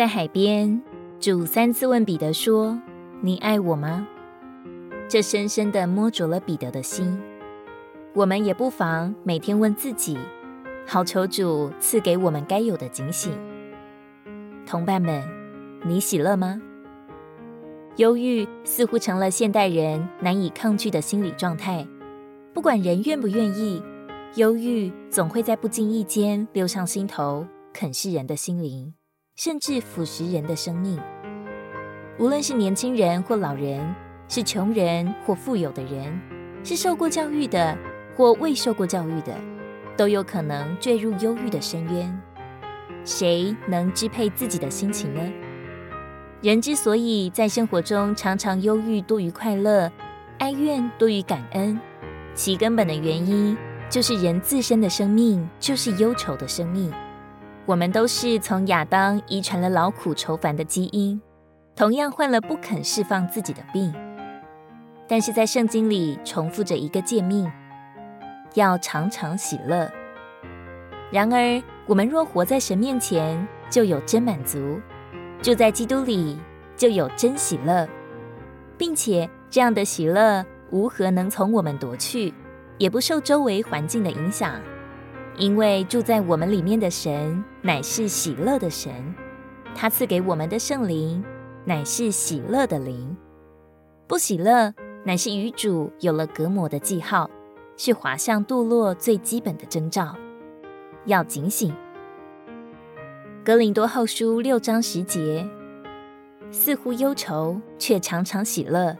在海边，主三次问彼得说：“你爱我吗？”这深深地摸着了彼得的心。我们也不妨每天问自己，好求主赐给我们该有的警醒。同伴们，你喜乐吗？忧郁似乎成了现代人难以抗拒的心理状态。不管人愿不愿意，忧郁总会在不经意间溜上心头，啃噬人的心灵。甚至腐蚀人的生命。无论是年轻人或老人，是穷人或富有的人，是受过教育的或未受过教育的，都有可能坠入忧郁的深渊。谁能支配自己的心情呢？人之所以在生活中常常忧郁多于快乐，哀怨多于感恩，其根本的原因就是人自身的生命就是忧愁的生命。我们都是从亚当遗传了劳苦愁烦的基因，同样患了不肯释放自己的病。但是在圣经里重复着一个诫命，要常常喜乐。然而，我们若活在神面前，就有真满足；住在基督里，就有真喜乐，并且这样的喜乐无何能从我们夺去，也不受周围环境的影响。因为住在我们里面的神乃是喜乐的神，他赐给我们的圣灵乃是喜乐的灵。不喜乐乃是与主有了隔膜的记号，是滑向堕落最基本的征兆。要警醒。哥林多后书六章十节：似乎忧愁，却常常喜乐；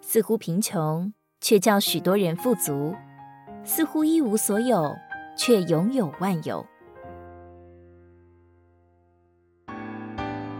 似乎贫穷，却叫许多人富足；似乎一无所有。却拥有万有。